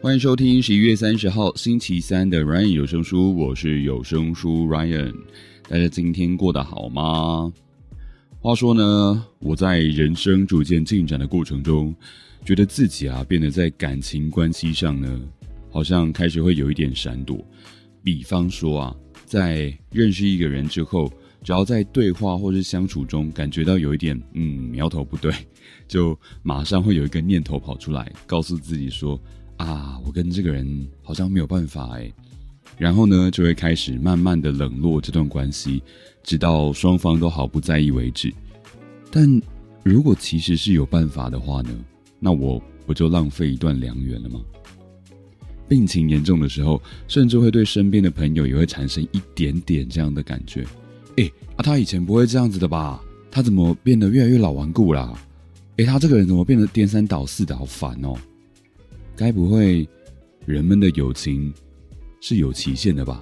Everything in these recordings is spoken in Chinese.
欢迎收听十一月三十号星期三的 Ryan 有声书，我是有声书 Ryan。大家今天过得好吗？话说呢，我在人生逐渐进展的过程中，觉得自己啊变得在感情关系上呢，好像开始会有一点闪躲。比方说啊，在认识一个人之后，只要在对话或是相处中感觉到有一点嗯苗头不对，就马上会有一个念头跑出来，告诉自己说。啊，我跟这个人好像没有办法哎，然后呢，就会开始慢慢的冷落这段关系，直到双方都毫不在意为止。但如果其实是有办法的话呢，那我不就浪费一段良缘了吗？病情严重的时候，甚至会对身边的朋友也会产生一点点这样的感觉。哎，啊，他以前不会这样子的吧？他怎么变得越来越老顽固啦？哎，他这个人怎么变得颠三倒四的，好烦哦！该不会，人们的友情是有期限的吧？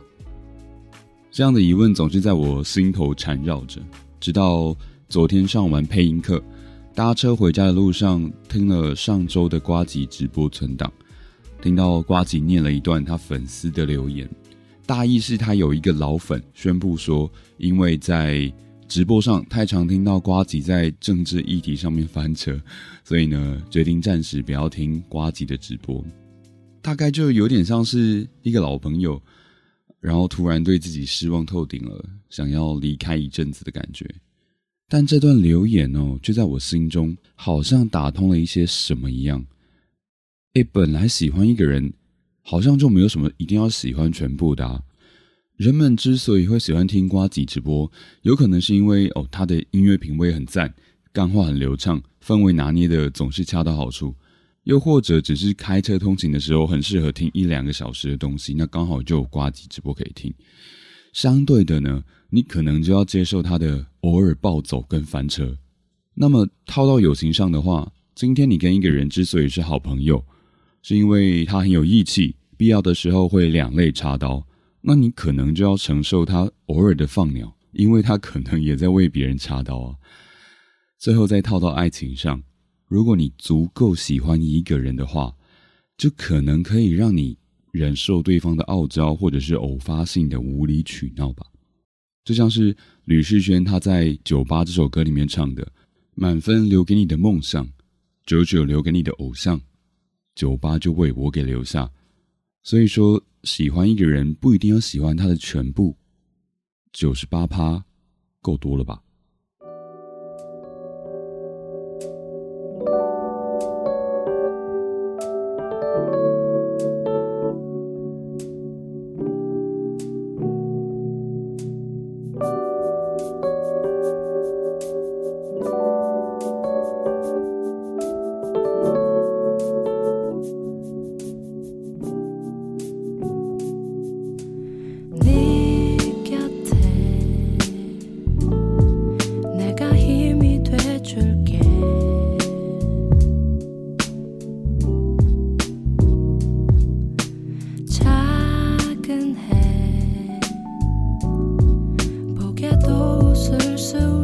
这样的疑问总是在我心头缠绕着。直到昨天上完配音课，搭车回家的路上，听了上周的瓜吉直播存档，听到瓜吉念了一段他粉丝的留言，大意是他有一个老粉宣布说，因为在。直播上太常听到瓜吉在政治议题上面翻车，所以呢，决定暂时不要听瓜吉的直播。大概就有点像是一个老朋友，然后突然对自己失望透顶了，想要离开一阵子的感觉。但这段留言哦，就在我心中好像打通了一些什么一样。诶，本来喜欢一个人，好像就没有什么一定要喜欢全部的。人们之所以会喜欢听瓜吉直播，有可能是因为哦，他的音乐品味很赞，干话很流畅，氛围拿捏的总是恰到好处；又或者只是开车通勤的时候很适合听一两个小时的东西，那刚好就有瓜吉直播可以听。相对的呢，你可能就要接受他的偶尔暴走跟翻车。那么套到友情上的话，今天你跟一个人之所以是好朋友，是因为他很有义气，必要的时候会两肋插刀。那你可能就要承受他偶尔的放鸟，因为他可能也在为别人插刀啊。最后再套到爱情上，如果你足够喜欢一个人的话，就可能可以让你忍受对方的傲娇，或者是偶发性的无理取闹吧。就像是吕世轩他在《酒吧》这首歌里面唱的：“满分留给你的梦想，九九留给你的偶像，酒吧就为我给留下。”所以说。喜欢一个人不一定要喜欢他的全部，九十八趴够多了吧？so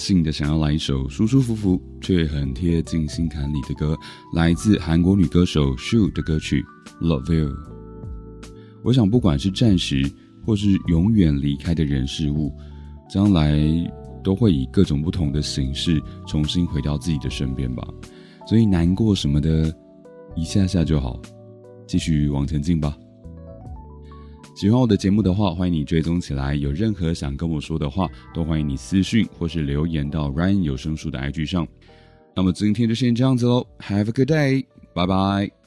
性的想要来一首舒舒服服却很贴近心坎里的歌，来自韩国女歌手 Shu 的歌曲《Love You》。我想，不管是暂时或是永远离开的人事物，将来都会以各种不同的形式重新回到自己的身边吧。所以难过什么的，一下下就好，继续往前进吧。喜欢我的节目的话，欢迎你追踪起来。有任何想跟我说的话，都欢迎你私讯或是留言到 Ryan 有声书的 IG 上。那么今天就先这样子喽，Have a good day，拜拜。